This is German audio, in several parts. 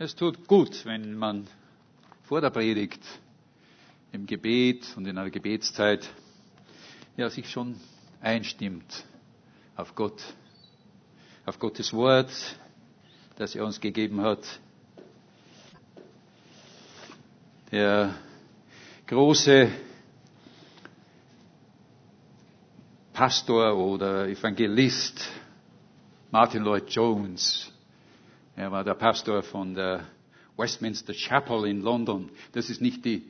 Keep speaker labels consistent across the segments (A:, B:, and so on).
A: Es tut gut, wenn man vor der Predigt im Gebet und in einer Gebetszeit ja, sich schon einstimmt auf Gott, auf Gottes Wort, das er uns gegeben hat. Der große Pastor oder Evangelist Martin Lloyd Jones er war der Pastor von der Westminster Chapel in London. Das ist nicht die,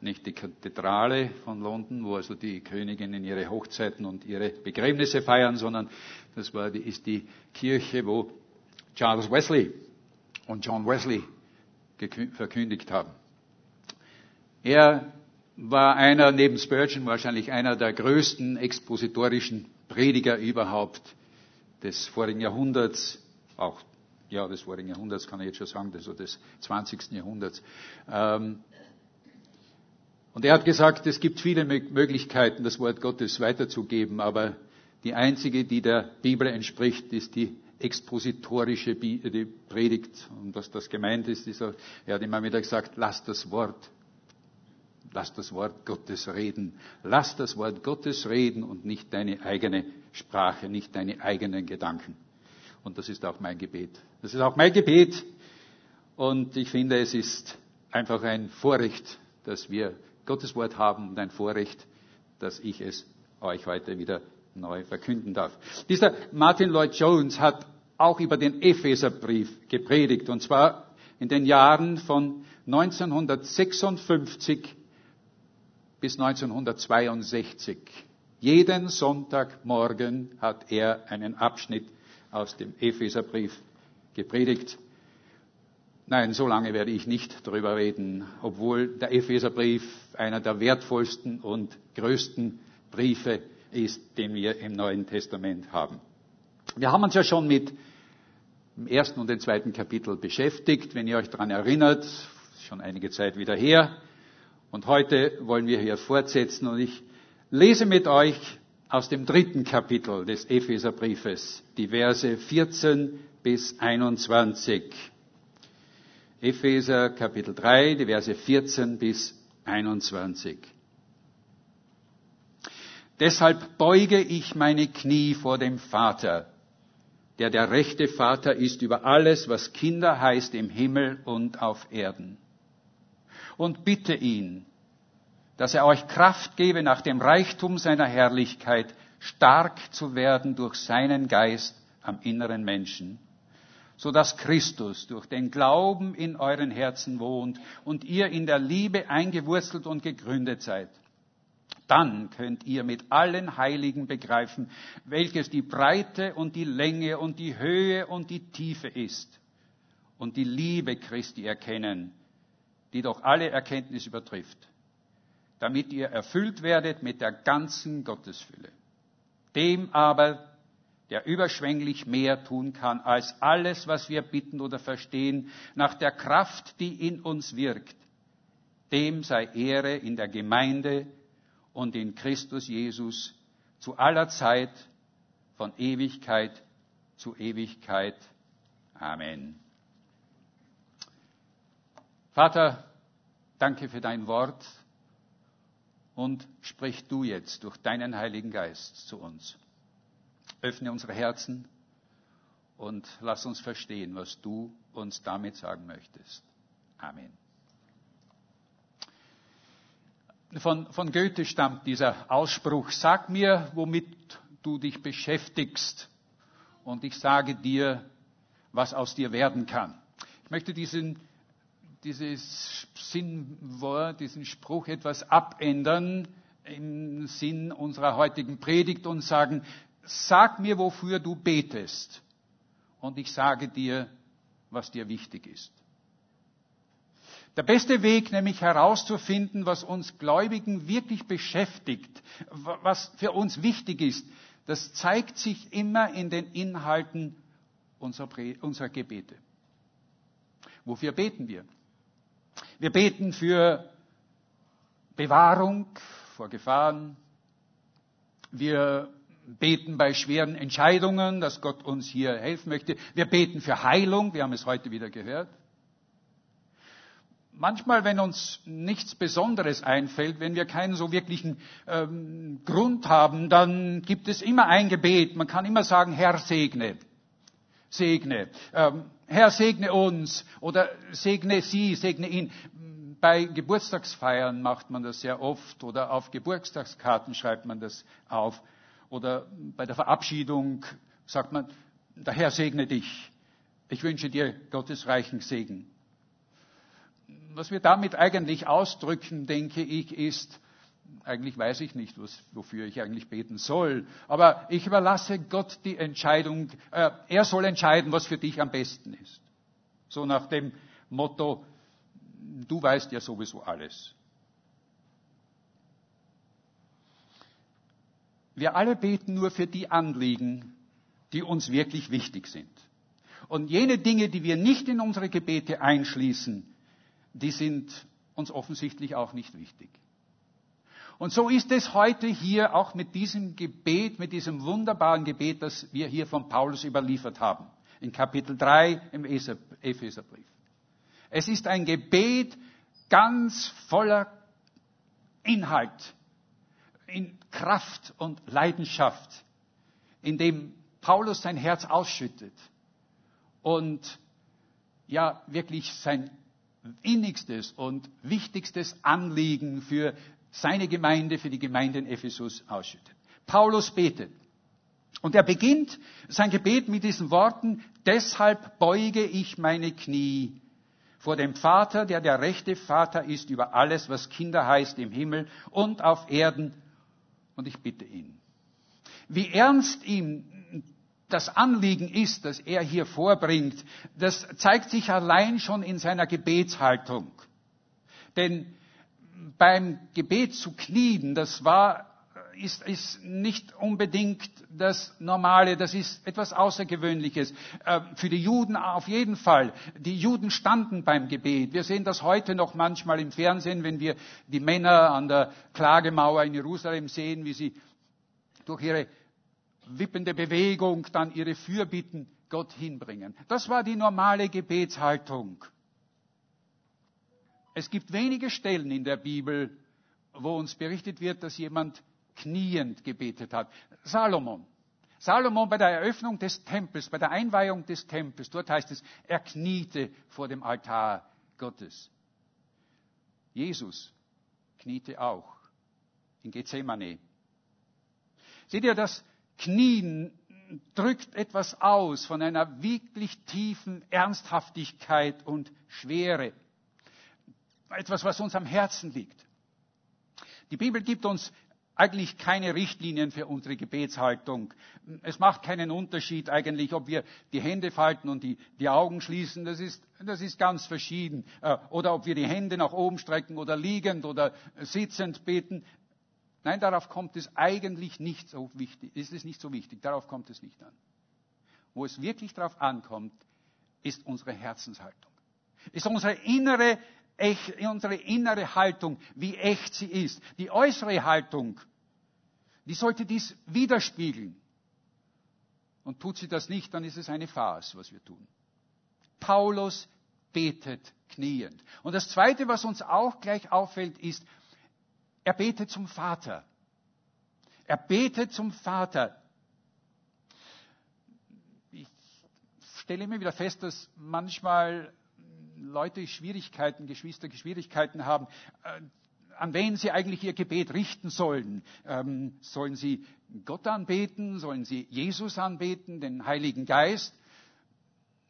A: nicht die Kathedrale von London, wo also die Königinnen ihre Hochzeiten und ihre Begräbnisse feiern, sondern das war die, ist die Kirche, wo Charles Wesley und John Wesley verkündigt haben. Er war einer, neben Spurgeon wahrscheinlich einer der größten expositorischen Prediger überhaupt des vorigen Jahrhunderts, auch ja, des vorigen Jahrhunderts kann ich jetzt schon sagen, also des 20. Jahrhunderts. Ähm, und er hat gesagt, es gibt viele Möglichkeiten, das Wort Gottes weiterzugeben, aber die einzige, die der Bibel entspricht, ist die expositorische Predigt. Und was das gemeint ist, ist, er hat immer wieder gesagt, lass das Wort, lass das Wort Gottes reden. Lass das Wort Gottes reden und nicht deine eigene Sprache, nicht deine eigenen Gedanken. Und das ist auch mein Gebet. Das ist auch mein Gebet. Und ich finde, es ist einfach ein Vorrecht, dass wir Gottes Wort haben und ein Vorrecht, dass ich es euch heute wieder neu verkünden darf. Dieser Martin Lloyd Jones hat auch über den Epheserbrief gepredigt, und zwar in den Jahren von 1956 bis 1962. Jeden Sonntagmorgen hat er einen Abschnitt aus dem Epheserbrief gepredigt. Nein, so lange werde ich nicht darüber reden, obwohl der Epheserbrief einer der wertvollsten und größten Briefe ist, den wir im Neuen Testament haben. Wir haben uns ja schon mit dem ersten und dem zweiten Kapitel beschäftigt, wenn ihr euch daran erinnert, schon einige Zeit wieder her. Und heute wollen wir hier fortsetzen und ich lese mit euch aus dem dritten Kapitel des Epheserbriefes, die Verse 14 bis 21. Epheser Kapitel 3, die Verse 14 bis 21. Deshalb beuge ich meine Knie vor dem Vater, der der rechte Vater ist über alles, was Kinder heißt im Himmel und auf Erden. Und bitte ihn, dass er euch Kraft gebe, nach dem Reichtum seiner Herrlichkeit stark zu werden durch seinen Geist am inneren Menschen, so dass Christus durch den Glauben in euren Herzen wohnt und ihr in der Liebe eingewurzelt und gegründet seid. Dann könnt ihr mit allen Heiligen begreifen, welches die Breite und die Länge und die Höhe und die Tiefe ist und die Liebe Christi erkennen, die doch alle Erkenntnis übertrifft damit ihr erfüllt werdet mit der ganzen Gottesfülle. Dem aber, der überschwänglich mehr tun kann als alles, was wir bitten oder verstehen, nach der Kraft, die in uns wirkt, dem sei Ehre in der Gemeinde und in Christus Jesus zu aller Zeit, von Ewigkeit zu Ewigkeit. Amen. Vater, danke für dein Wort und sprich du jetzt durch deinen Heiligen Geist zu uns. Öffne unsere Herzen und lass uns verstehen, was du uns damit sagen möchtest. Amen. Von, von Goethe stammt dieser Ausspruch, sag mir, womit du dich beschäftigst und ich sage dir, was aus dir werden kann. Ich möchte diesen dieses Sinnwort, diesen Spruch etwas abändern im Sinn unserer heutigen Predigt und sagen, sag mir, wofür du betest und ich sage dir, was dir wichtig ist. Der beste Weg, nämlich herauszufinden, was uns Gläubigen wirklich beschäftigt, was für uns wichtig ist, das zeigt sich immer in den Inhalten unserer, Gebete. Wofür beten wir? Wir beten für Bewahrung vor Gefahren. Wir beten bei schweren Entscheidungen, dass Gott uns hier helfen möchte. Wir beten für Heilung, wir haben es heute wieder gehört. manchmal, wenn uns nichts Besonderes einfällt, wenn wir keinen so wirklichen ähm, Grund haben, dann gibt es immer ein Gebet. Man kann immer sagen, Herr segne, segne, ähm, Herr segne uns oder segne sie, segne ihn. Bei Geburtstagsfeiern macht man das sehr oft oder auf Geburtstagskarten schreibt man das auf oder bei der Verabschiedung sagt man, der Herr segne dich. Ich wünsche dir Gottes reichen Segen was wir damit eigentlich ausdrücken, denke ich, ist, eigentlich weiß ich nicht, was, wofür ich eigentlich beten soll, aber ich überlasse Gott die Entscheidung, äh, er soll entscheiden, was für dich am besten ist. So nach dem Motto, du weißt ja sowieso alles. Wir alle beten nur für die Anliegen, die uns wirklich wichtig sind. Und jene Dinge, die wir nicht in unsere Gebete einschließen, die sind uns offensichtlich auch nicht wichtig. Und so ist es heute hier auch mit diesem Gebet, mit diesem wunderbaren Gebet, das wir hier von Paulus überliefert haben, in Kapitel 3 im Epheserbrief. Es ist ein Gebet ganz voller Inhalt, in Kraft und Leidenschaft, in dem Paulus sein Herz ausschüttet und ja wirklich sein innigstes und wichtigstes Anliegen für seine Gemeinde, für die Gemeinde in Ephesus ausschüttet. Paulus betet. Und er beginnt sein Gebet mit diesen Worten, deshalb beuge ich meine Knie vor dem Vater, der der rechte Vater ist über alles, was Kinder heißt im Himmel und auf Erden. Und ich bitte ihn. Wie ernst ihm das Anliegen ist, das er hier vorbringt, das zeigt sich allein schon in seiner Gebetshaltung. Denn beim Gebet zu knien, das war, ist, ist nicht unbedingt das Normale, das ist etwas Außergewöhnliches. Äh, für die Juden auf jeden Fall. Die Juden standen beim Gebet. Wir sehen das heute noch manchmal im Fernsehen, wenn wir die Männer an der Klagemauer in Jerusalem sehen, wie sie durch ihre wippende Bewegung dann ihre Fürbitten Gott hinbringen. Das war die normale Gebetshaltung. Es gibt wenige Stellen in der Bibel, wo uns berichtet wird, dass jemand kniend gebetet hat. Salomon. Salomon bei der Eröffnung des Tempels, bei der Einweihung des Tempels, dort heißt es, er kniete vor dem Altar Gottes. Jesus kniete auch in Gethsemane. Seht ihr, das Knien drückt etwas aus von einer wirklich tiefen Ernsthaftigkeit und Schwere. Etwas, was uns am Herzen liegt. Die Bibel gibt uns eigentlich keine Richtlinien für unsere Gebetshaltung. Es macht keinen Unterschied eigentlich, ob wir die Hände falten und die, die Augen schließen. Das ist, das ist ganz verschieden. Äh, oder ob wir die Hände nach oben strecken oder liegend oder sitzend beten. Nein, darauf kommt es eigentlich nicht so wichtig, ist es nicht so wichtig, darauf kommt es nicht an. Wo es wirklich darauf ankommt, ist unsere Herzenshaltung. Ist unsere innere, echt, unsere innere Haltung, wie echt sie ist. Die äußere Haltung, die sollte dies widerspiegeln. Und tut sie das nicht, dann ist es eine Farce, was wir tun. Paulus betet kniend. Und das Zweite, was uns auch gleich auffällt, ist, er betet zum Vater. Er betet zum Vater. Ich stelle immer wieder fest, dass manchmal Leute Schwierigkeiten, Geschwister Schwierigkeiten haben, äh, an wen sie eigentlich ihr Gebet richten sollen. Ähm, sollen sie Gott anbeten? Sollen sie Jesus anbeten, den Heiligen Geist?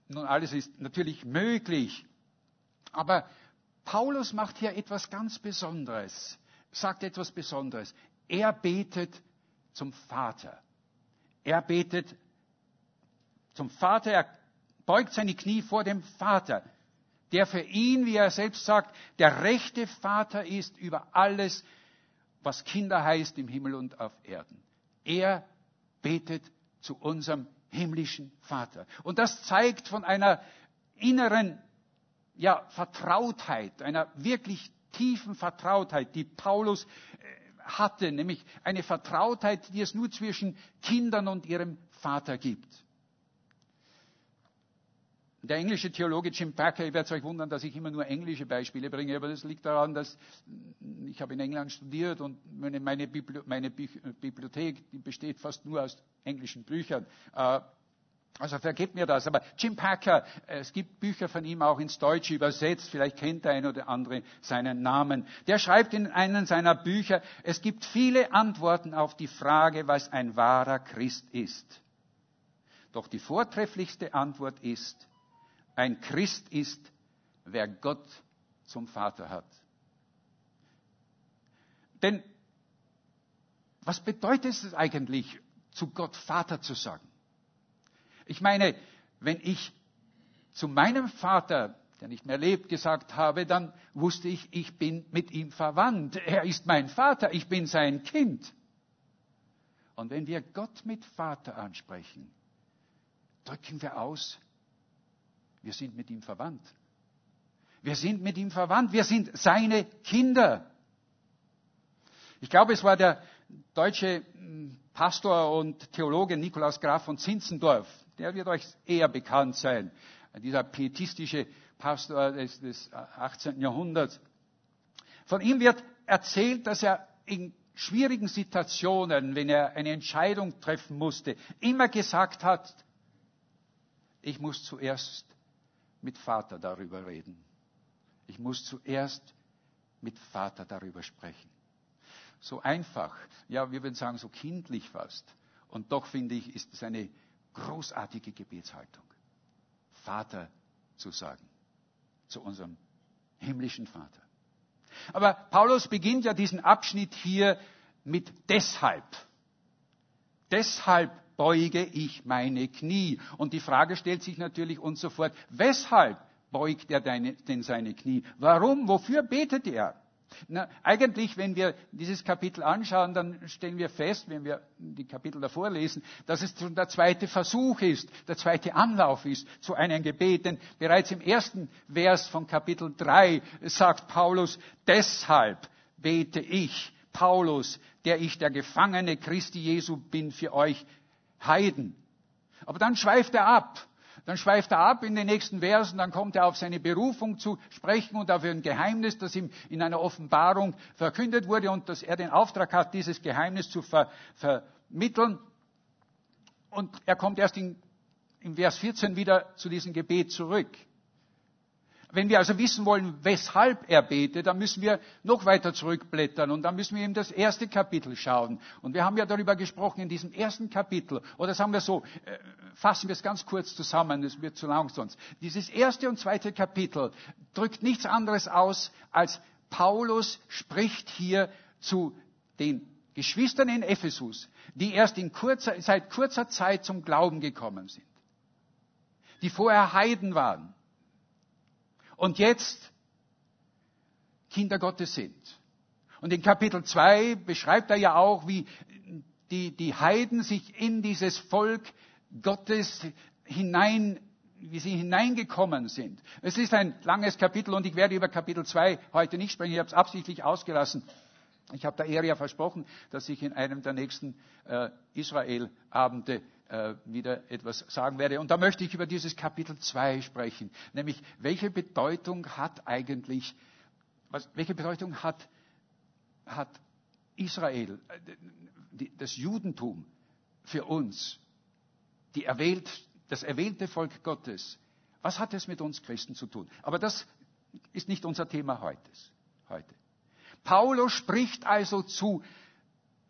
A: Nun, alles ist natürlich möglich. Aber Paulus macht hier etwas ganz Besonderes sagt etwas Besonderes. Er betet zum Vater. Er betet zum Vater, er beugt seine Knie vor dem Vater, der für ihn, wie er selbst sagt, der rechte Vater ist über alles, was Kinder heißt im Himmel und auf Erden. Er betet zu unserem himmlischen Vater. Und das zeigt von einer inneren ja, Vertrautheit, einer wirklich tiefen Vertrautheit, die Paulus äh, hatte, nämlich eine Vertrautheit, die es nur zwischen Kindern und ihrem Vater gibt. Der englische Theologe Jim Packer, ihr werdet euch wundern, dass ich immer nur englische Beispiele bringe, aber das liegt daran, dass ich habe in England studiert und meine, meine, Bibliothek, die besteht fast nur aus englischen Büchern. Äh, also vergebt mir das. Aber Jim Packer, es gibt Bücher von ihm auch ins Deutsche übersetzt. Vielleicht kennt der eine oder andere seinen Namen. Der schreibt in einem seiner Bücher, es gibt viele Antworten auf die Frage, was ein wahrer Christ ist. Doch die vortrefflichste Antwort ist, ein Christ ist, wer Gott zum Vater hat. Denn was bedeutet es eigentlich, zu Gott Vater zu sagen? Ich meine, wenn ich zu meinem Vater, der nicht mehr lebt, gesagt habe, dann wusste ich, ich bin mit ihm verwandt. Er ist mein Vater, ich bin sein Kind. Und wenn wir Gott mit Vater ansprechen, drücken wir aus, wir sind mit ihm verwandt. Wir sind mit ihm verwandt, wir sind seine Kinder. Ich glaube, es war der deutsche hm, Pastor und Theologe Nikolaus Graf von Zinzendorf, der wird euch eher bekannt sein. Dieser pietistische Pastor des, des 18. Jahrhunderts. Von ihm wird erzählt, dass er in schwierigen Situationen, wenn er eine Entscheidung treffen musste, immer gesagt hat, ich muss zuerst mit Vater darüber reden. Ich muss zuerst mit Vater darüber sprechen. So einfach, ja, wir würden sagen, so kindlich fast. Und doch finde ich, ist es eine großartige Gebetshaltung. Vater zu sagen. Zu unserem himmlischen Vater. Aber Paulus beginnt ja diesen Abschnitt hier mit deshalb. Deshalb beuge ich meine Knie. Und die Frage stellt sich natürlich und sofort, weshalb beugt er denn seine Knie? Warum? Wofür betet er? Na, eigentlich, wenn wir dieses Kapitel anschauen, dann stellen wir fest, wenn wir die Kapitel davor lesen, dass es schon der zweite Versuch ist, der zweite Anlauf ist zu einem Gebet. Denn bereits im ersten Vers von Kapitel 3 sagt Paulus, deshalb bete ich, Paulus, der ich der Gefangene Christi Jesu bin für euch Heiden. Aber dann schweift er ab dann schweift er ab in den nächsten Versen, dann kommt er auf seine Berufung zu sprechen und auf ein Geheimnis, das ihm in einer Offenbarung verkündet wurde und dass er den Auftrag hat, dieses Geheimnis zu ver vermitteln. Und er kommt erst in, im Vers 14 wieder zu diesem Gebet zurück. Wenn wir also wissen wollen, weshalb er betet, dann müssen wir noch weiter zurückblättern und dann müssen wir in das erste Kapitel schauen. Und wir haben ja darüber gesprochen in diesem ersten Kapitel, oder sagen wir so, äh, fassen wir es ganz kurz zusammen, es wird zu lang sonst. Dieses erste und zweite Kapitel drückt nichts anderes aus, als Paulus spricht hier zu den Geschwistern in Ephesus, die erst in kurzer, seit kurzer Zeit zum Glauben gekommen sind, die vorher Heiden waren und jetzt Kinder Gottes sind. Und in Kapitel 2 beschreibt er ja auch, wie die, die Heiden sich in dieses Volk Gottes hinein, wie sie hineingekommen sind. Es ist ein langes Kapitel und ich werde über Kapitel 2 heute nicht sprechen. Ich habe es absichtlich ausgelassen. Ich habe der Eria versprochen, dass ich in einem der nächsten äh, Israel-Abende äh, wieder etwas sagen werde. Und da möchte ich über dieses Kapitel 2 sprechen, nämlich welche Bedeutung hat eigentlich, was, welche Bedeutung hat, hat Israel, äh, das Judentum für uns, die erwählt, das erwählte Volk Gottes. Was hat es mit uns Christen zu tun? Aber das ist nicht unser Thema heute. heute. Paulus spricht also zu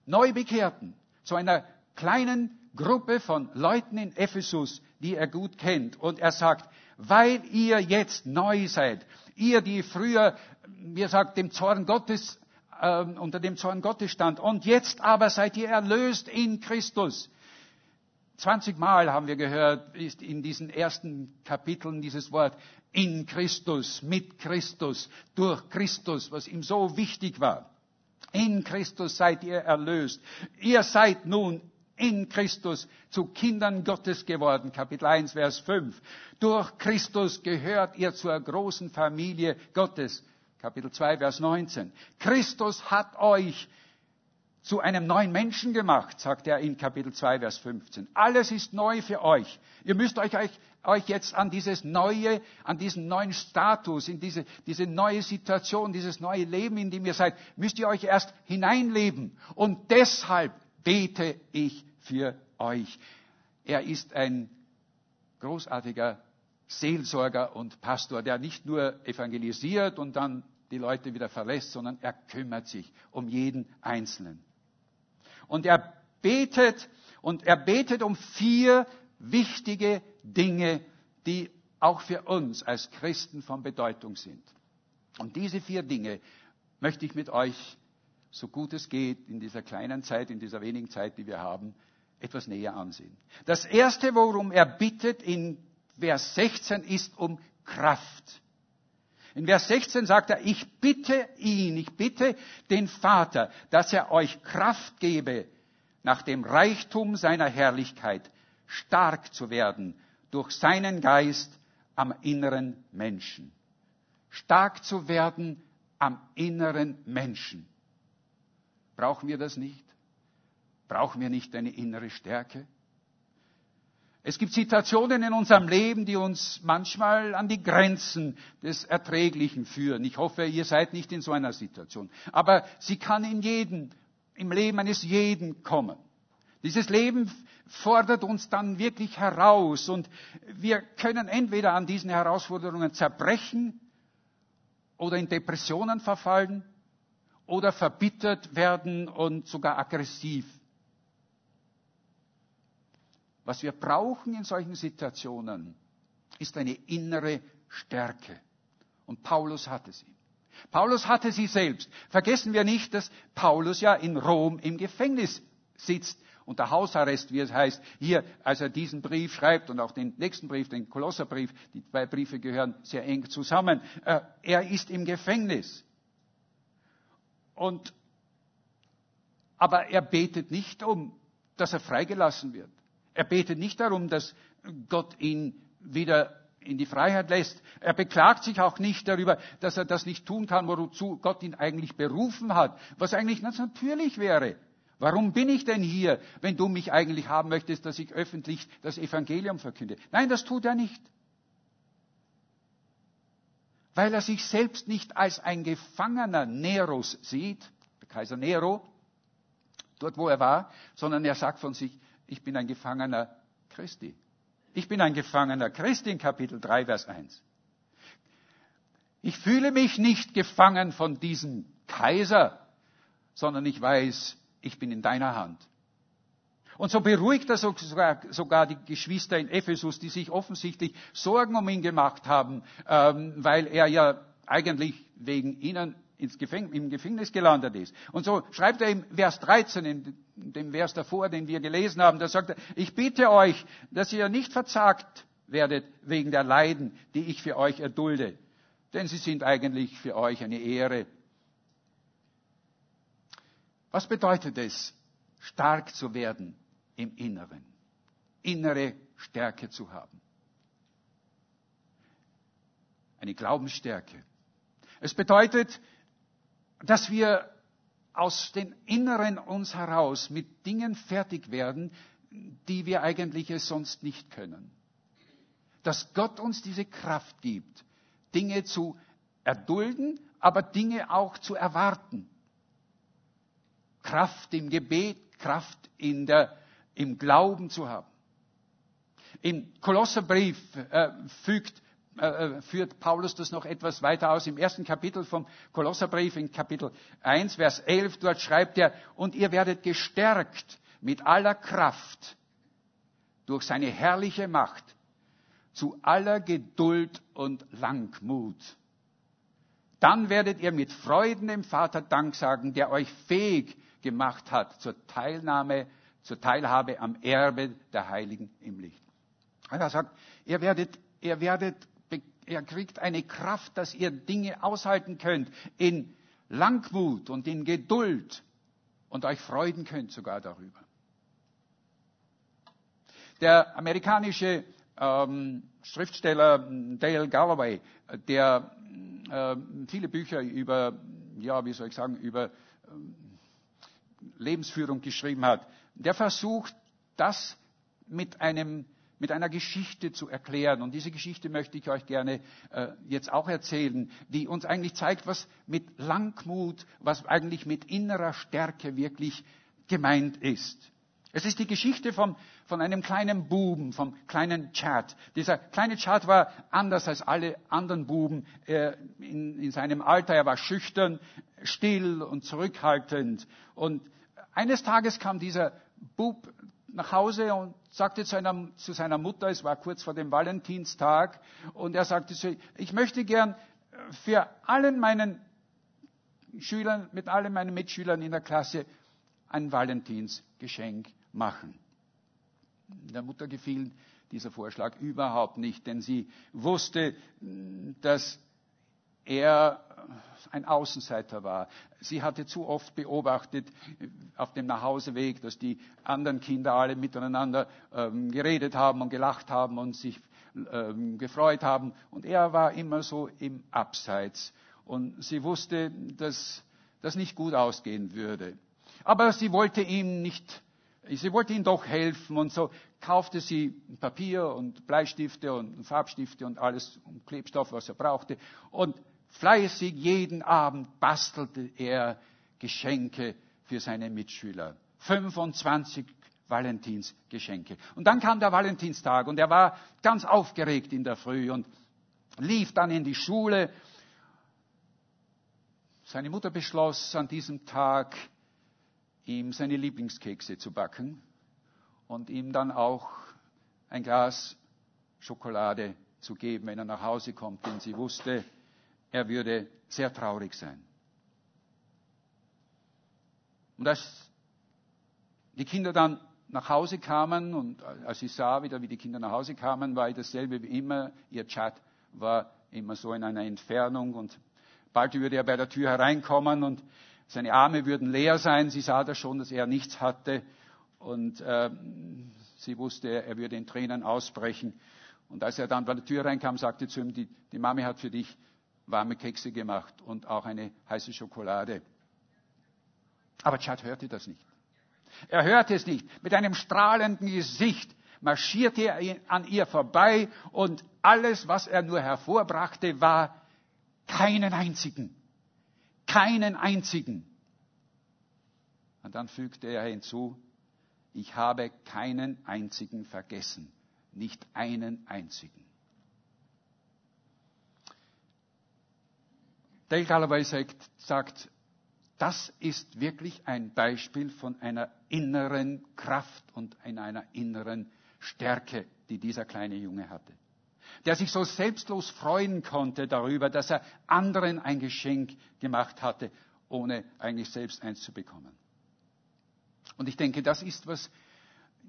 A: Neubekehrten, zu einer kleinen Gruppe von Leuten in Ephesus, die er gut kennt. Und er sagt, weil ihr jetzt neu seid, ihr, die früher, wie er sagt, dem Zorn Gottes, äh, unter dem Zorn Gottes stand, und jetzt aber seid ihr erlöst in Christus. 20 Mal haben wir gehört, ist in diesen ersten Kapiteln dieses Wort in Christus, mit Christus, durch Christus, was ihm so wichtig war. In Christus seid ihr erlöst. Ihr seid nun in Christus zu Kindern Gottes geworden. Kapitel 1, Vers 5. Durch Christus gehört ihr zur großen Familie Gottes. Kapitel 2, Vers 19. Christus hat euch zu einem neuen Menschen gemacht, sagt er in Kapitel 2, Vers 15. Alles ist neu für euch. Ihr müsst euch euch jetzt an dieses neue, an diesen neuen Status, in diese, diese neue Situation, dieses neue Leben, in dem ihr seid, müsst ihr euch erst hineinleben. Und deshalb bete ich für euch. Er ist ein großartiger Seelsorger und Pastor, der nicht nur evangelisiert und dann die Leute wieder verlässt, sondern er kümmert sich um jeden Einzelnen. Und er betet und er betet um vier wichtige Dinge, die auch für uns als Christen von Bedeutung sind. Und diese vier Dinge möchte ich mit euch, so gut es geht, in dieser kleinen Zeit, in dieser wenigen Zeit, die wir haben, etwas näher ansehen. Das erste, worum er bittet in Vers 16, ist um Kraft. In Vers 16 sagt er, ich bitte ihn, ich bitte den Vater, dass er euch Kraft gebe, nach dem Reichtum seiner Herrlichkeit stark zu werden durch seinen Geist am inneren Menschen. Stark zu werden am inneren Menschen. Brauchen wir das nicht? Brauchen wir nicht eine innere Stärke? Es gibt Situationen in unserem Leben, die uns manchmal an die Grenzen des Erträglichen führen. Ich hoffe, ihr seid nicht in so einer Situation. Aber sie kann in jedem im Leben eines jeden kommen. Dieses Leben fordert uns dann wirklich heraus und wir können entweder an diesen Herausforderungen zerbrechen oder in Depressionen verfallen oder verbittert werden und sogar aggressiv. Was wir brauchen in solchen Situationen ist eine innere Stärke. Und Paulus hatte sie. Paulus hatte sie selbst. Vergessen wir nicht, dass Paulus ja in Rom im Gefängnis sitzt, unter Hausarrest, wie es heißt, hier, als er diesen Brief schreibt und auch den nächsten Brief, den Kolosserbrief, die zwei Briefe gehören sehr eng zusammen. Äh, er ist im Gefängnis. Und, aber er betet nicht um, dass er freigelassen wird. Er betet nicht darum, dass Gott ihn wieder in die Freiheit lässt. Er beklagt sich auch nicht darüber, dass er das nicht tun kann, wozu Gott ihn eigentlich berufen hat, was eigentlich ganz natürlich wäre. Warum bin ich denn hier, wenn du mich eigentlich haben möchtest, dass ich öffentlich das Evangelium verkünde? Nein, das tut er nicht. Weil er sich selbst nicht als ein Gefangener Neros sieht, der Kaiser Nero, dort wo er war, sondern er sagt von sich, ich bin ein Gefangener Christi. Ich bin ein Gefangener Christi in Kapitel 3, Vers 1. Ich fühle mich nicht gefangen von diesem Kaiser, sondern ich weiß, ich bin in deiner Hand. Und so beruhigt er sogar, die Geschwister in Ephesus, die sich offensichtlich Sorgen um ihn gemacht haben, ähm, weil er ja eigentlich wegen ihnen ins Gefäng im Gefängnis gelandet ist. Und so schreibt er im Vers 13, in dem Vers davor, den wir gelesen haben, da sagt er, ich bitte euch, dass ihr nicht verzagt werdet wegen der Leiden, die ich für euch erdulde. Denn sie sind eigentlich für euch eine Ehre. Was bedeutet es, stark zu werden im Inneren? Innere Stärke zu haben. Eine Glaubensstärke. Es bedeutet, dass wir aus den Inneren uns heraus mit Dingen fertig werden, die wir eigentlich es sonst nicht können. Dass Gott uns diese Kraft gibt, Dinge zu erdulden, aber Dinge auch zu erwarten. Kraft im Gebet, Kraft in der, im Glauben zu haben. Im Kolosserbrief äh, fügt äh, äh, führt Paulus das noch etwas weiter aus. Im ersten Kapitel vom Kolosserbrief, in Kapitel 1, Vers 11, dort schreibt er, und ihr werdet gestärkt mit aller Kraft durch seine herrliche Macht zu aller Geduld und Langmut. Dann werdet ihr mit Freuden dem Vater Dank sagen, der euch fähig gemacht hat zur Teilnahme, zur Teilhabe am Erbe der Heiligen im Licht. Er sagt, ihr werdet, ihr werdet er kriegt eine Kraft, dass ihr Dinge aushalten könnt in Langmut und in Geduld und euch freuen könnt sogar darüber. Der amerikanische ähm, Schriftsteller Dale Galloway, der äh, viele Bücher über, ja, wie soll ich sagen, über äh, Lebensführung geschrieben hat, der versucht, das mit einem mit einer Geschichte zu erklären. Und diese Geschichte möchte ich euch gerne äh, jetzt auch erzählen, die uns eigentlich zeigt, was mit Langmut, was eigentlich mit innerer Stärke wirklich gemeint ist. Es ist die Geschichte vom, von einem kleinen Buben, vom kleinen Chad. Dieser kleine Chad war anders als alle anderen Buben in, in seinem Alter. Er war schüchtern, still und zurückhaltend. Und eines Tages kam dieser Bub nach Hause und sagte zu, einer, zu seiner Mutter, es war kurz vor dem Valentinstag, und er sagte zu ihr, ich möchte gern für allen meinen Schülern, mit allen meinen Mitschülern in der Klasse ein Valentinsgeschenk machen. Der Mutter gefiel dieser Vorschlag überhaupt nicht, denn sie wusste, dass er ein Außenseiter war. Sie hatte zu oft beobachtet auf dem Nachhauseweg, dass die anderen Kinder alle miteinander ähm, geredet haben und gelacht haben und sich ähm, gefreut haben. Und er war immer so im Abseits. Und sie wusste, dass das nicht gut ausgehen würde. Aber sie wollte ihm nicht Sie wollte ihm doch helfen und so kaufte sie Papier und Bleistifte und Farbstifte und alles und Klebstoff, was er brauchte. Und fleißig jeden Abend bastelte er Geschenke für seine Mitschüler. 25 Valentinsgeschenke. Und dann kam der Valentinstag und er war ganz aufgeregt in der Früh und lief dann in die Schule. Seine Mutter beschloss an diesem Tag, ihm seine Lieblingskekse zu backen und ihm dann auch ein Glas Schokolade zu geben, wenn er nach Hause kommt, denn sie wusste, er würde sehr traurig sein. Und als die Kinder dann nach Hause kamen und als ich sah wieder, wie die Kinder nach Hause kamen, war ich dasselbe wie immer. Ihr Chat war immer so in einer Entfernung und bald würde er bei der Tür hereinkommen und seine Arme würden leer sein. Sie sah da schon, dass er nichts hatte. Und äh, sie wusste, er würde in Tränen ausbrechen. Und als er dann bei der Tür reinkam, sagte zu ihm, die, die Mami hat für dich warme Kekse gemacht und auch eine heiße Schokolade. Aber Chad hörte das nicht. Er hörte es nicht. Mit einem strahlenden Gesicht marschierte er an ihr vorbei und alles, was er nur hervorbrachte, war keinen einzigen keinen einzigen. Und dann fügte er hinzu, ich habe keinen einzigen vergessen, nicht einen einzigen. Dale Galloway sagt, sagt, das ist wirklich ein Beispiel von einer inneren Kraft und einer inneren Stärke, die dieser kleine Junge hatte der sich so selbstlos freuen konnte darüber, dass er anderen ein Geschenk gemacht hatte, ohne eigentlich selbst eins zu bekommen. Und ich denke, das ist was,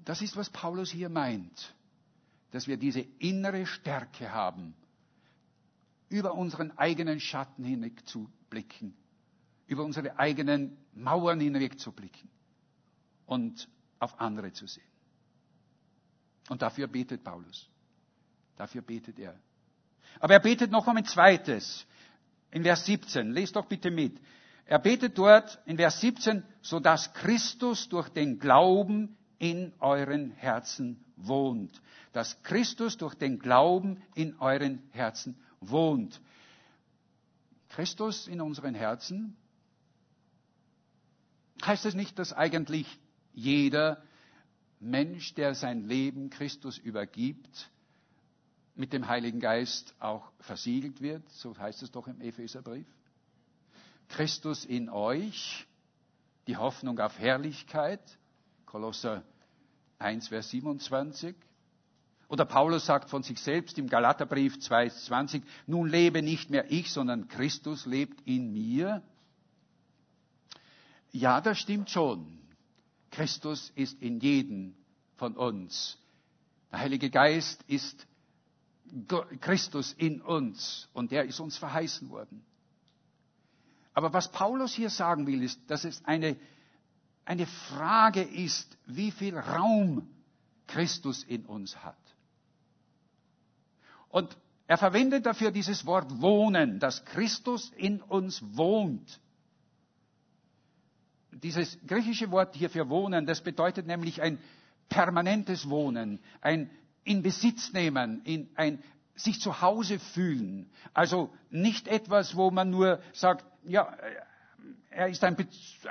A: das ist, was Paulus hier meint, dass wir diese innere Stärke haben, über unseren eigenen Schatten hinweg zu blicken, über unsere eigenen Mauern hinweg zu blicken und auf andere zu sehen. Und dafür betet Paulus. Dafür betet er. Aber er betet noch um ein zweites. In Vers 17. Lest doch bitte mit. Er betet dort in Vers 17, so dass Christus durch den Glauben in euren Herzen wohnt. Dass Christus durch den Glauben in euren Herzen wohnt. Christus in unseren Herzen? Heißt es nicht, dass eigentlich jeder Mensch, der sein Leben Christus übergibt, mit dem Heiligen Geist auch versiegelt wird, so heißt es doch im Epheserbrief. Christus in euch, die Hoffnung auf Herrlichkeit, Kolosser 1, Vers 27. Oder Paulus sagt von sich selbst im Galaterbrief 2,20, nun lebe nicht mehr ich, sondern Christus lebt in mir. Ja, das stimmt schon. Christus ist in jedem von uns. Der Heilige Geist ist Christus in uns und der ist uns verheißen worden. Aber was Paulus hier sagen will, ist, dass es eine, eine Frage ist, wie viel Raum Christus in uns hat. Und er verwendet dafür dieses Wort wohnen, dass Christus in uns wohnt. Dieses griechische Wort hier für wohnen, das bedeutet nämlich ein permanentes Wohnen, ein in Besitz nehmen, in ein sich zu Hause fühlen. Also nicht etwas, wo man nur sagt, ja, er ist ein,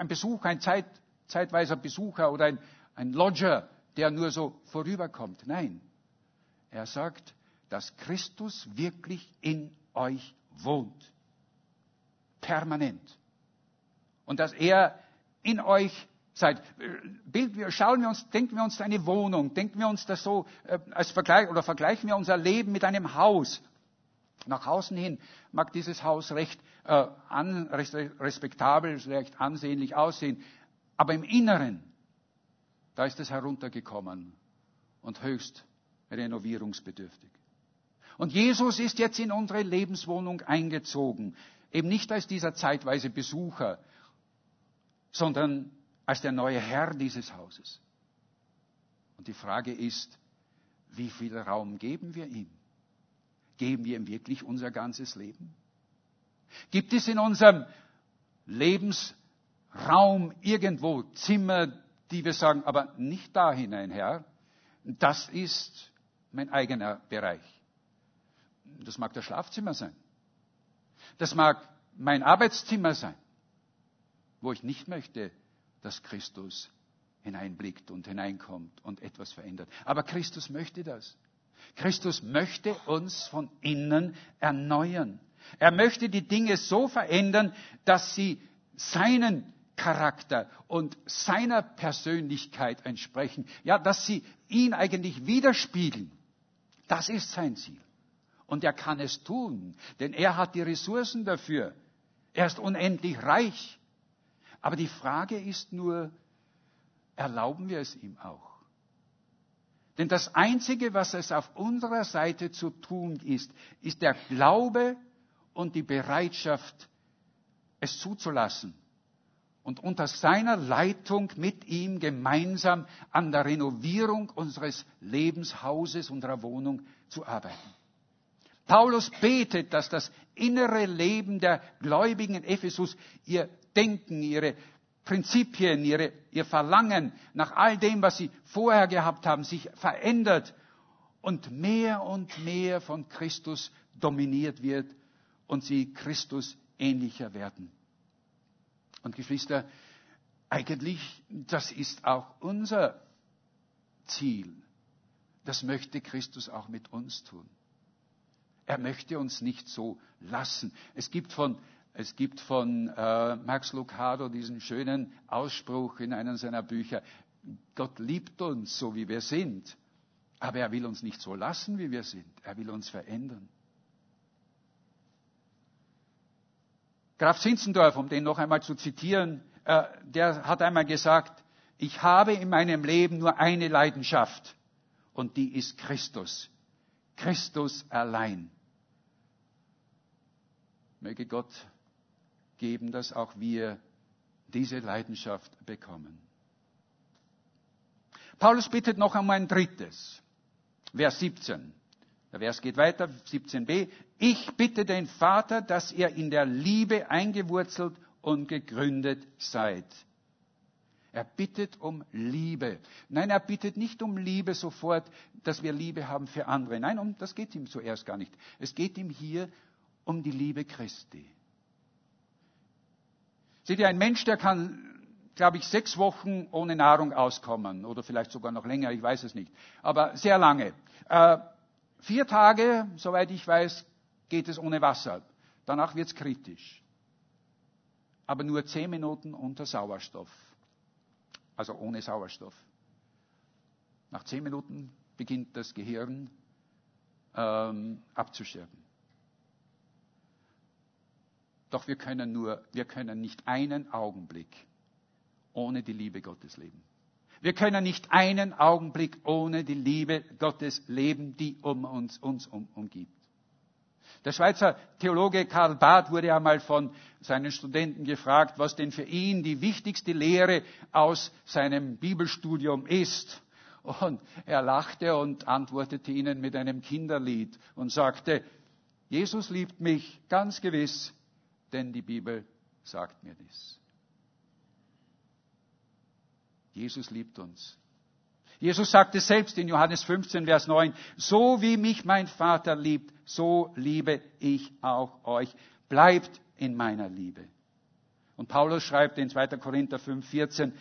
A: Besucher, ein Zeit, zeitweiser Besucher oder ein, ein Lodger, der nur so vorüberkommt. Nein, er sagt, dass Christus wirklich in euch wohnt. Permanent. Und dass er in euch seid. Bild, schauen wir uns, denken wir uns eine Wohnung, denken wir uns das so äh, als Vergleich oder vergleichen wir unser Leben mit einem Haus. Nach außen hin mag dieses Haus recht, äh, an, recht respektabel, recht ansehnlich aussehen, aber im Inneren, da ist es heruntergekommen und höchst renovierungsbedürftig. Und Jesus ist jetzt in unsere Lebenswohnung eingezogen, eben nicht als dieser zeitweise Besucher, sondern als der neue Herr dieses Hauses. Und die Frage ist, wie viel Raum geben wir ihm? Geben wir ihm wirklich unser ganzes Leben? Gibt es in unserem Lebensraum irgendwo Zimmer, die wir sagen, aber nicht da hinein, Herr? Das ist mein eigener Bereich. Das mag das Schlafzimmer sein. Das mag mein Arbeitszimmer sein, wo ich nicht möchte, dass Christus hineinblickt und hineinkommt und etwas verändert. Aber Christus möchte das. Christus möchte uns von innen erneuern. Er möchte die Dinge so verändern, dass sie seinen Charakter und seiner Persönlichkeit entsprechen. Ja, dass sie ihn eigentlich widerspiegeln. Das ist sein Ziel. Und er kann es tun, denn er hat die Ressourcen dafür. Er ist unendlich reich. Aber die Frage ist nur, erlauben wir es ihm auch? Denn das Einzige, was es auf unserer Seite zu tun ist, ist der Glaube und die Bereitschaft, es zuzulassen und unter seiner Leitung mit ihm gemeinsam an der Renovierung unseres Lebenshauses, unserer Wohnung zu arbeiten. Paulus betet, dass das innere Leben der Gläubigen in Ephesus ihr Denken, ihre Prinzipien, ihre, ihr Verlangen nach all dem, was sie vorher gehabt haben, sich verändert und mehr und mehr von Christus dominiert wird und sie Christus ähnlicher werden. Und Geschwister, eigentlich, das ist auch unser Ziel. Das möchte Christus auch mit uns tun. Er möchte uns nicht so lassen. Es gibt von es gibt von äh, Max Lucado diesen schönen Ausspruch in einem seiner Bücher, Gott liebt uns so, wie wir sind, aber er will uns nicht so lassen, wie wir sind. Er will uns verändern. Graf Zinzendorf, um den noch einmal zu zitieren, äh, der hat einmal gesagt, ich habe in meinem Leben nur eine Leidenschaft und die ist Christus. Christus allein. Möge Gott geben, dass auch wir diese Leidenschaft bekommen. Paulus bittet noch einmal ein drittes. Vers 17. Der Vers geht weiter, 17b. Ich bitte den Vater, dass ihr in der Liebe eingewurzelt und gegründet seid. Er bittet um Liebe. Nein, er bittet nicht um Liebe sofort, dass wir Liebe haben für andere. Nein, um, das geht ihm zuerst gar nicht. Es geht ihm hier um die Liebe Christi. Seht ihr, ein Mensch, der kann, glaube ich, sechs Wochen ohne Nahrung auskommen oder vielleicht sogar noch länger, ich weiß es nicht, aber sehr lange. Äh, vier Tage, soweit ich weiß, geht es ohne Wasser. Danach wird es kritisch. Aber nur zehn Minuten unter Sauerstoff, also ohne Sauerstoff. Nach zehn Minuten beginnt das Gehirn ähm, abzusterben. Doch wir können nur, wir können nicht einen Augenblick ohne die Liebe Gottes leben. Wir können nicht einen Augenblick ohne die Liebe Gottes leben, die um uns, uns um, umgibt. Der Schweizer Theologe Karl Barth wurde einmal von seinen Studenten gefragt, was denn für ihn die wichtigste Lehre aus seinem Bibelstudium ist. Und er lachte und antwortete ihnen mit einem Kinderlied und sagte, Jesus liebt mich ganz gewiss, denn die Bibel sagt mir dies. Jesus liebt uns. Jesus sagte selbst in Johannes 15, Vers 9, so wie mich mein Vater liebt, so liebe ich auch euch. Bleibt in meiner Liebe. Und Paulus schreibt in 2. Korinther 5, 14,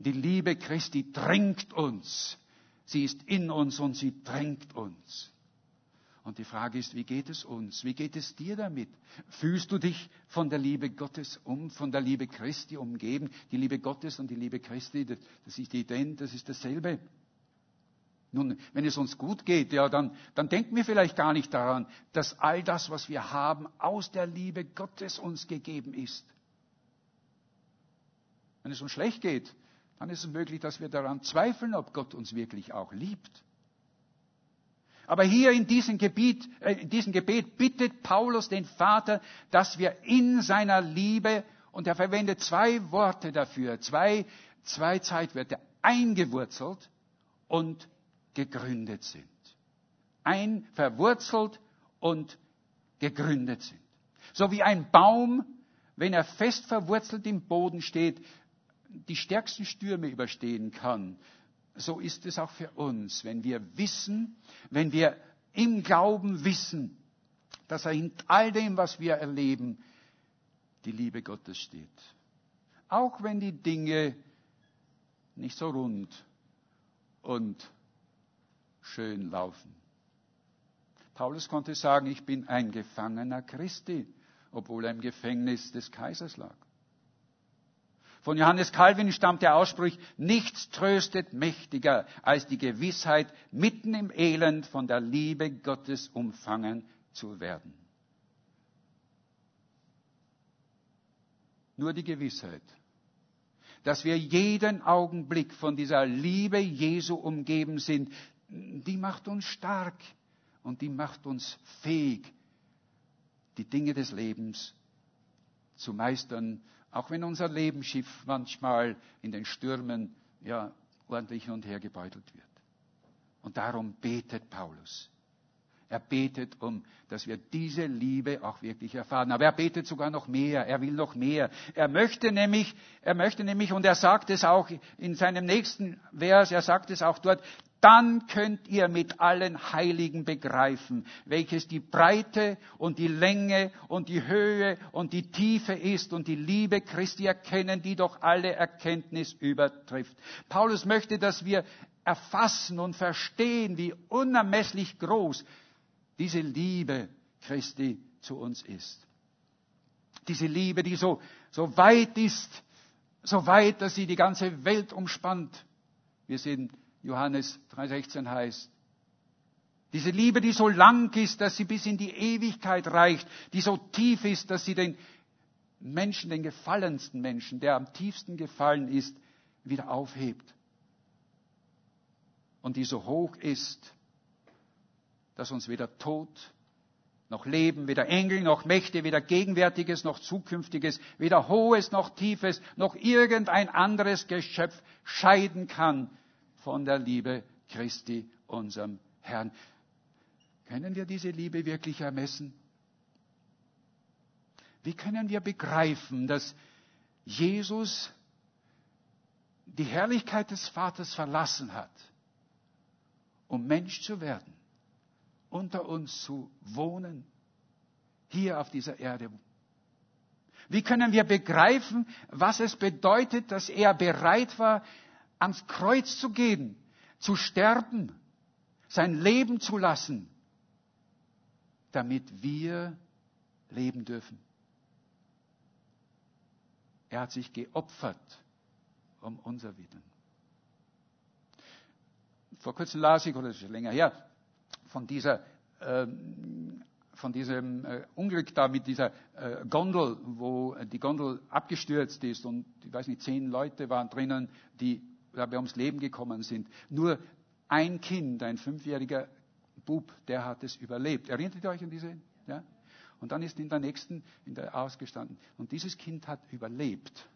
A: die Liebe Christi drängt uns. Sie ist in uns und sie drängt uns. Und die Frage ist, wie geht es uns? Wie geht es dir damit? Fühlst du dich von der Liebe Gottes um, von der Liebe Christi umgeben? Die Liebe Gottes und die Liebe Christi, das ist ident, das ist dasselbe. Nun, wenn es uns gut geht, ja, dann, dann denken wir vielleicht gar nicht daran, dass all das, was wir haben, aus der Liebe Gottes uns gegeben ist. Wenn es uns schlecht geht, dann ist es möglich, dass wir daran zweifeln, ob Gott uns wirklich auch liebt. Aber hier in diesem, Gebiet, äh, in diesem Gebet bittet Paulus den Vater, dass wir in seiner Liebe, und er verwendet zwei Worte dafür, zwei, zwei Zeitwörter, eingewurzelt und gegründet sind. Ein verwurzelt und gegründet sind. So wie ein Baum, wenn er fest verwurzelt im Boden steht, die stärksten Stürme überstehen kann, so ist es auch für uns, wenn wir wissen, wenn wir im Glauben wissen, dass er in all dem, was wir erleben, die Liebe Gottes steht. Auch wenn die Dinge nicht so rund und schön laufen. Paulus konnte sagen, ich bin ein Gefangener Christi, obwohl er im Gefängnis des Kaisers lag. Von Johannes Calvin stammt der Ausspruch, nichts tröstet mächtiger als die Gewissheit, mitten im Elend von der Liebe Gottes umfangen zu werden. Nur die Gewissheit, dass wir jeden Augenblick von dieser Liebe Jesu umgeben sind, die macht uns stark und die macht uns fähig, die Dinge des Lebens zu meistern auch wenn unser Lebensschiff manchmal in den Stürmen ja, ordentlich hin und her gebeutelt wird. Und darum betet Paulus. Er betet um, dass wir diese Liebe auch wirklich erfahren. Aber er betet sogar noch mehr. Er will noch mehr. Er möchte nämlich, er möchte nämlich, und er sagt es auch in seinem nächsten Vers, er sagt es auch dort, dann könnt ihr mit allen Heiligen begreifen, welches die Breite und die Länge und die Höhe und die Tiefe ist und die Liebe Christi erkennen, die doch alle Erkenntnis übertrifft. Paulus möchte, dass wir erfassen und verstehen, wie unermesslich groß diese Liebe Christi zu uns ist. Diese Liebe, die so, so weit ist, so weit, dass sie die ganze Welt umspannt. Wir sind Johannes 3,16 heißt. Diese Liebe, die so lang ist, dass sie bis in die Ewigkeit reicht, die so tief ist, dass sie den Menschen, den gefallensten Menschen, der am tiefsten gefallen ist, wieder aufhebt. Und die so hoch ist, dass uns weder Tod noch Leben, weder Engel noch Mächte, weder Gegenwärtiges noch Zukünftiges, weder Hohes noch Tiefes, noch irgendein anderes Geschöpf scheiden kann von der Liebe Christi, unserem Herrn. Können wir diese Liebe wirklich ermessen? Wie können wir begreifen, dass Jesus die Herrlichkeit des Vaters verlassen hat, um Mensch zu werden, unter uns zu wohnen, hier auf dieser Erde? Wie können wir begreifen, was es bedeutet, dass er bereit war, ans Kreuz zu gehen, zu sterben, sein Leben zu lassen, damit wir leben dürfen. Er hat sich geopfert um unser Willen. Vor kurzem las ich, oder das ist länger her, von dieser ähm, von diesem äh, Unglück da mit dieser äh, Gondel, wo die Gondel abgestürzt ist und ich weiß nicht, zehn Leute waren drinnen, die dabei ums Leben gekommen sind. Nur ein Kind, ein fünfjähriger Bub, der hat es überlebt. Erinnert ihr euch an diese? Ja? Und dann ist in der nächsten, in der ausgestanden. Und dieses Kind hat überlebt,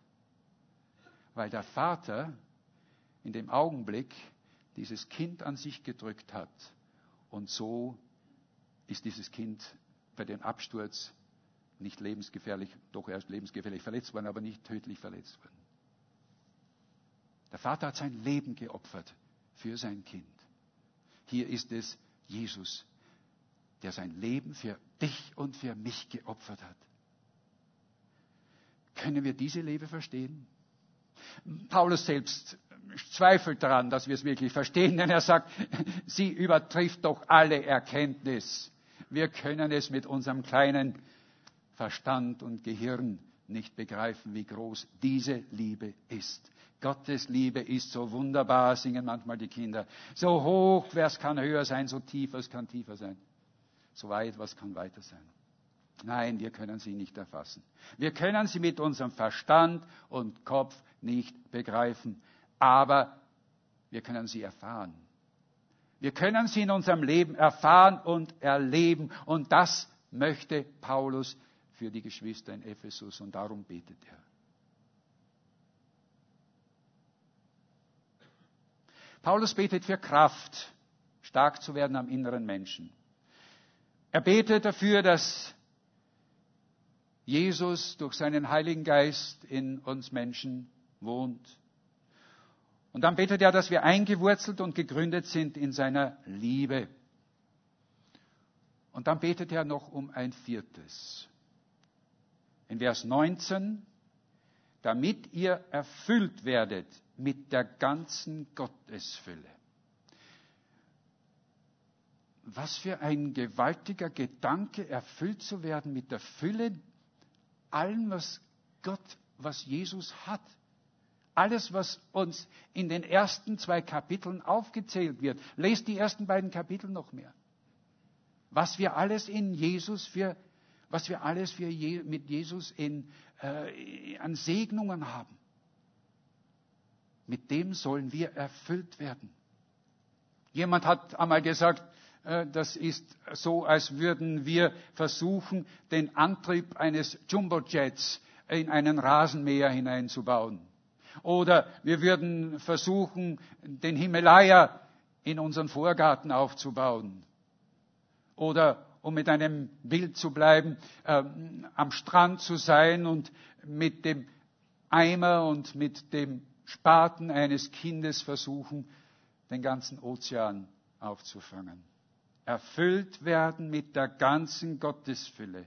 A: weil der Vater in dem Augenblick dieses Kind an sich gedrückt hat. Und so ist dieses Kind bei dem Absturz nicht lebensgefährlich, doch erst lebensgefährlich verletzt worden, aber nicht tödlich verletzt worden. Der Vater hat sein Leben geopfert für sein Kind. Hier ist es Jesus, der sein Leben für dich und für mich geopfert hat. Können wir diese Liebe verstehen? Paulus selbst zweifelt daran, dass wir es wirklich verstehen, denn er sagt, sie übertrifft doch alle Erkenntnis. Wir können es mit unserem kleinen Verstand und Gehirn nicht begreifen, wie groß diese Liebe ist. Gottes Liebe ist so wunderbar, singen manchmal die Kinder. So hoch, es kann höher sein, so tief, was kann tiefer sein. So weit, was kann weiter sein. Nein, wir können sie nicht erfassen. Wir können sie mit unserem Verstand und Kopf nicht begreifen, aber wir können sie erfahren. Wir können sie in unserem Leben erfahren und erleben und das möchte Paulus für die Geschwister in Ephesus und darum betet er. Paulus betet für Kraft, stark zu werden am inneren Menschen. Er betet dafür, dass Jesus durch seinen Heiligen Geist in uns Menschen wohnt. Und dann betet er, dass wir eingewurzelt und gegründet sind in seiner Liebe. Und dann betet er noch um ein viertes. In Vers 19, damit ihr erfüllt werdet mit der ganzen Gottesfülle. Was für ein gewaltiger Gedanke, erfüllt zu werden mit der Fülle allem, was Gott, was Jesus hat. Alles, was uns in den ersten zwei Kapiteln aufgezählt wird. Lest die ersten beiden Kapitel noch mehr. Was wir alles in Jesus für, was wir alles für mit Jesus in, äh, an Segnungen haben. Mit dem sollen wir erfüllt werden. Jemand hat einmal gesagt, äh, das ist so, als würden wir versuchen, den Antrieb eines Jumbojets in einen Rasenmäher hineinzubauen. Oder wir würden versuchen, den Himalaya in unseren Vorgarten aufzubauen. Oder, um mit einem Bild zu bleiben, äh, am Strand zu sein und mit dem Eimer und mit dem Spaten eines Kindes versuchen, den ganzen Ozean aufzufangen erfüllt werden mit der ganzen Gottesfülle.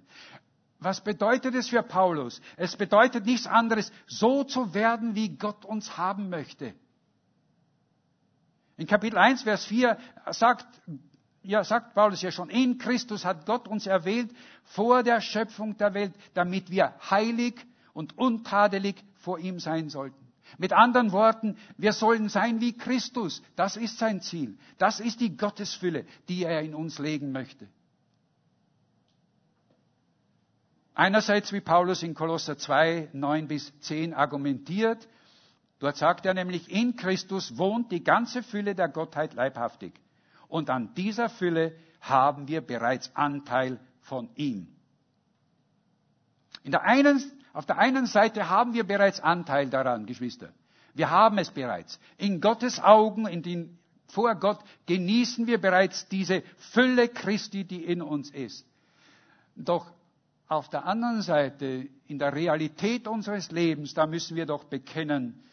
A: Was bedeutet es für Paulus? Es bedeutet nichts anderes, so zu werden, wie Gott uns haben möchte. In Kapitel 1, Vers 4 sagt, ja, sagt Paulus ja schon, in Christus hat Gott uns erwählt vor der Schöpfung der Welt, damit wir heilig und untadelig vor ihm sein sollten. Mit anderen Worten, wir sollen sein wie Christus. Das ist sein Ziel. Das ist die Gottesfülle, die er in uns legen möchte. Einerseits, wie Paulus in Kolosser 2, 9 bis 10 argumentiert, dort sagt er nämlich, in Christus wohnt die ganze Fülle der Gottheit leibhaftig. Und an dieser Fülle haben wir bereits Anteil von ihm. Der einen auf der einen Seite haben wir bereits Anteil daran, Geschwister. Wir haben es bereits. In Gottes Augen, in den, vor Gott genießen wir bereits diese Fülle Christi, die in uns ist. Doch auf der anderen Seite, in der Realität unseres Lebens, da müssen wir doch bekennen,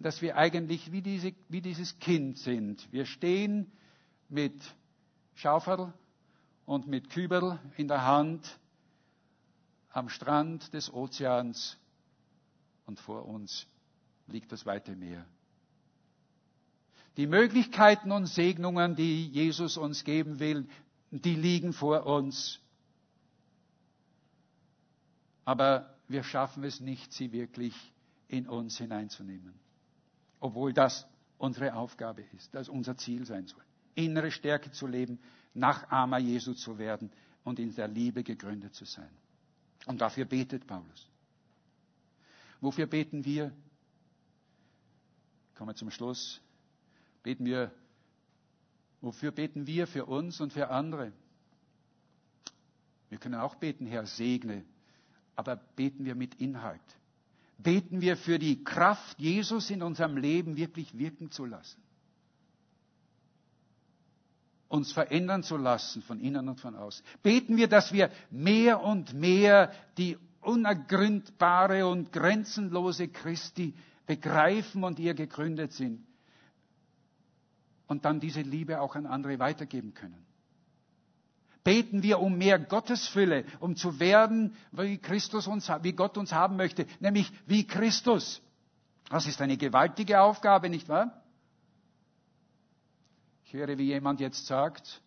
A: dass wir eigentlich wie, diese, wie dieses Kind sind. Wir stehen mit Schaufel und mit Kübel in der Hand am Strand des Ozeans und vor uns liegt das weite Meer. Die Möglichkeiten und Segnungen, die Jesus uns geben will, die liegen vor uns. Aber wir schaffen es nicht, sie wirklich in uns hineinzunehmen. Obwohl das unsere Aufgabe ist, das unser Ziel sein soll. Innere Stärke zu leben, Nachahmer Jesu zu werden und in der Liebe gegründet zu sein. Und dafür betet Paulus. Wofür beten wir? Kommen wir zum Schluss. Beten wir, wofür beten wir für uns und für andere? Wir können auch beten, Herr, segne, aber beten wir mit Inhalt. Beten wir für die Kraft, Jesus in unserem Leben wirklich wirken zu lassen uns verändern zu lassen von innen und von außen. Beten wir, dass wir mehr und mehr die unergründbare und grenzenlose Christi begreifen und ihr gegründet sind. und dann diese Liebe auch an andere weitergeben können. Beten wir um mehr Gottesfülle, um zu werden, wie Christus uns, wie Gott uns haben möchte, nämlich wie Christus. Das ist eine gewaltige Aufgabe, nicht wahr? Ich höre, wie jemand jetzt sagt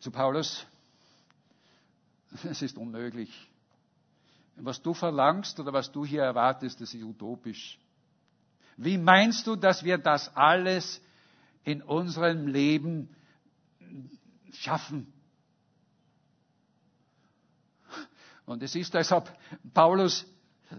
A: zu Paulus, es ist unmöglich. Was du verlangst oder was du hier erwartest, das ist utopisch. Wie meinst du, dass wir das alles in unserem Leben schaffen? Und es ist, als ob Paulus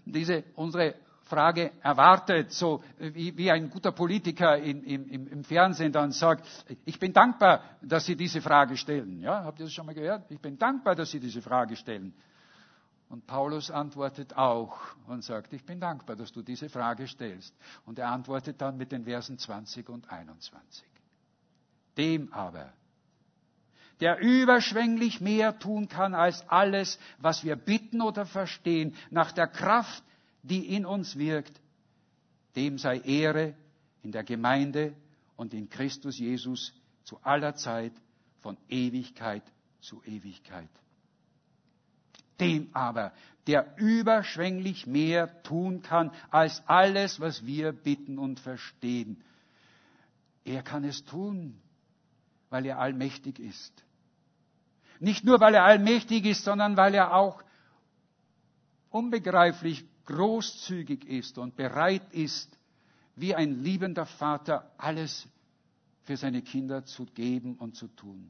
A: diese, unsere Frage erwartet, so wie, wie ein guter Politiker in, im, im, Fernsehen dann sagt, ich bin dankbar, dass Sie diese Frage stellen. Ja, habt ihr das schon mal gehört? Ich bin dankbar, dass Sie diese Frage stellen. Und Paulus antwortet auch und sagt, ich bin dankbar, dass du diese Frage stellst. Und er antwortet dann mit den Versen 20 und 21. Dem aber, der überschwänglich mehr tun kann als alles, was wir bitten oder verstehen, nach der Kraft, die in uns wirkt, dem sei Ehre in der Gemeinde und in Christus Jesus zu aller Zeit, von Ewigkeit zu Ewigkeit. Dem aber, der überschwänglich mehr tun kann als alles, was wir bitten und verstehen. Er kann es tun, weil er allmächtig ist. Nicht nur, weil er allmächtig ist, sondern weil er auch unbegreiflich großzügig ist und bereit ist, wie ein liebender Vater alles für seine Kinder zu geben und zu tun.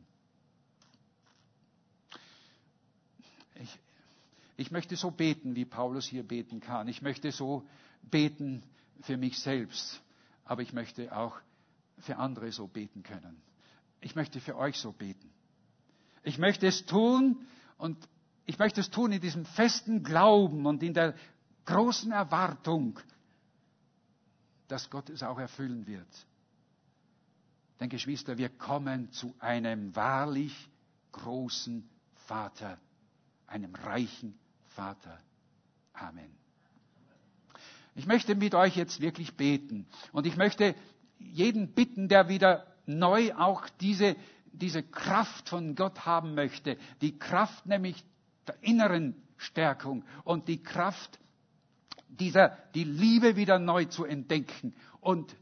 A: Ich, ich möchte so beten, wie Paulus hier beten kann. Ich möchte so beten für mich selbst, aber ich möchte auch für andere so beten können. Ich möchte für euch so beten. Ich möchte es tun und ich möchte es tun in diesem festen Glauben und in der großen Erwartung, dass Gott es auch erfüllen wird. Denn Geschwister, wir kommen zu einem wahrlich großen Vater, einem reichen Vater. Amen. Ich möchte mit euch jetzt wirklich beten und ich möchte jeden bitten, der wieder neu auch diese, diese Kraft von Gott haben möchte, die Kraft nämlich der inneren Stärkung und die Kraft dieser, die Liebe wieder neu zu entdecken und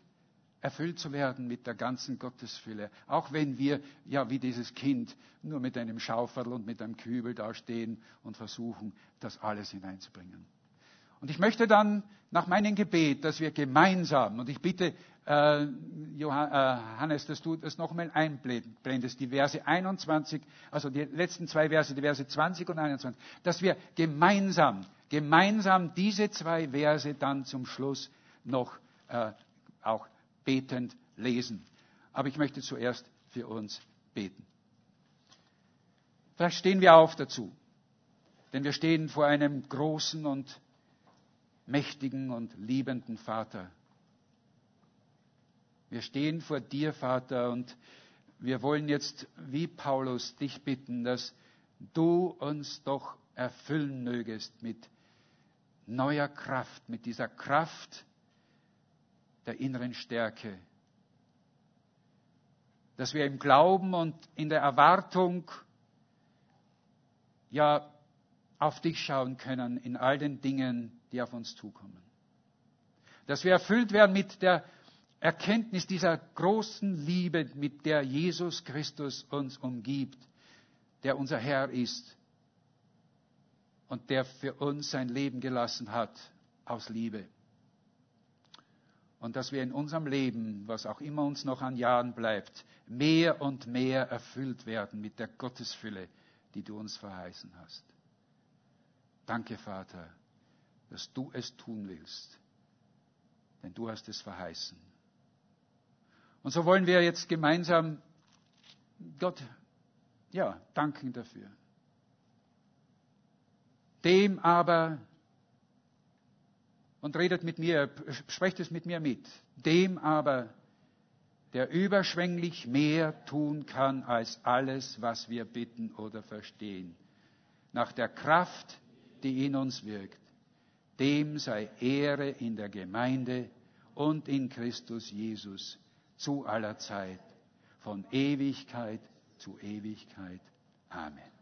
A: erfüllt zu werden mit der ganzen Gottesfülle. Auch wenn wir, ja, wie dieses Kind, nur mit einem Schaufel und mit einem Kübel dastehen und versuchen, das alles hineinzubringen. Und ich möchte dann nach meinem Gebet, dass wir gemeinsam, und ich bitte äh, Johannes, dass du das nochmal einblendest, die Verse 21, also die letzten zwei Verse, die Verse 20 und 21, dass wir gemeinsam, gemeinsam diese zwei Verse dann zum Schluss noch äh, auch betend lesen. Aber ich möchte zuerst für uns beten. Vielleicht stehen wir auf dazu, denn wir stehen vor einem großen und mächtigen und liebenden Vater. Wir stehen vor dir, Vater, und wir wollen jetzt, wie Paulus, dich bitten, dass du uns doch erfüllen mögest mit neuer Kraft, mit dieser Kraft der inneren Stärke. Dass wir im Glauben und in der Erwartung ja auf dich schauen können in all den Dingen, die auf uns zukommen. Dass wir erfüllt werden mit der Erkenntnis dieser großen Liebe, mit der Jesus Christus uns umgibt, der unser Herr ist und der für uns sein Leben gelassen hat aus Liebe. Und dass wir in unserem Leben, was auch immer uns noch an Jahren bleibt, mehr und mehr erfüllt werden mit der Gottesfülle, die du uns verheißen hast. Danke, Vater dass du es tun willst. Denn du hast es verheißen. Und so wollen wir jetzt gemeinsam Gott, ja, danken dafür. Dem aber, und redet mit mir, sprecht es mit mir mit, dem aber, der überschwänglich mehr tun kann als alles, was wir bitten oder verstehen, nach der Kraft, die in uns wirkt dem sei Ehre in der Gemeinde und in Christus Jesus zu aller Zeit, von Ewigkeit zu Ewigkeit. Amen.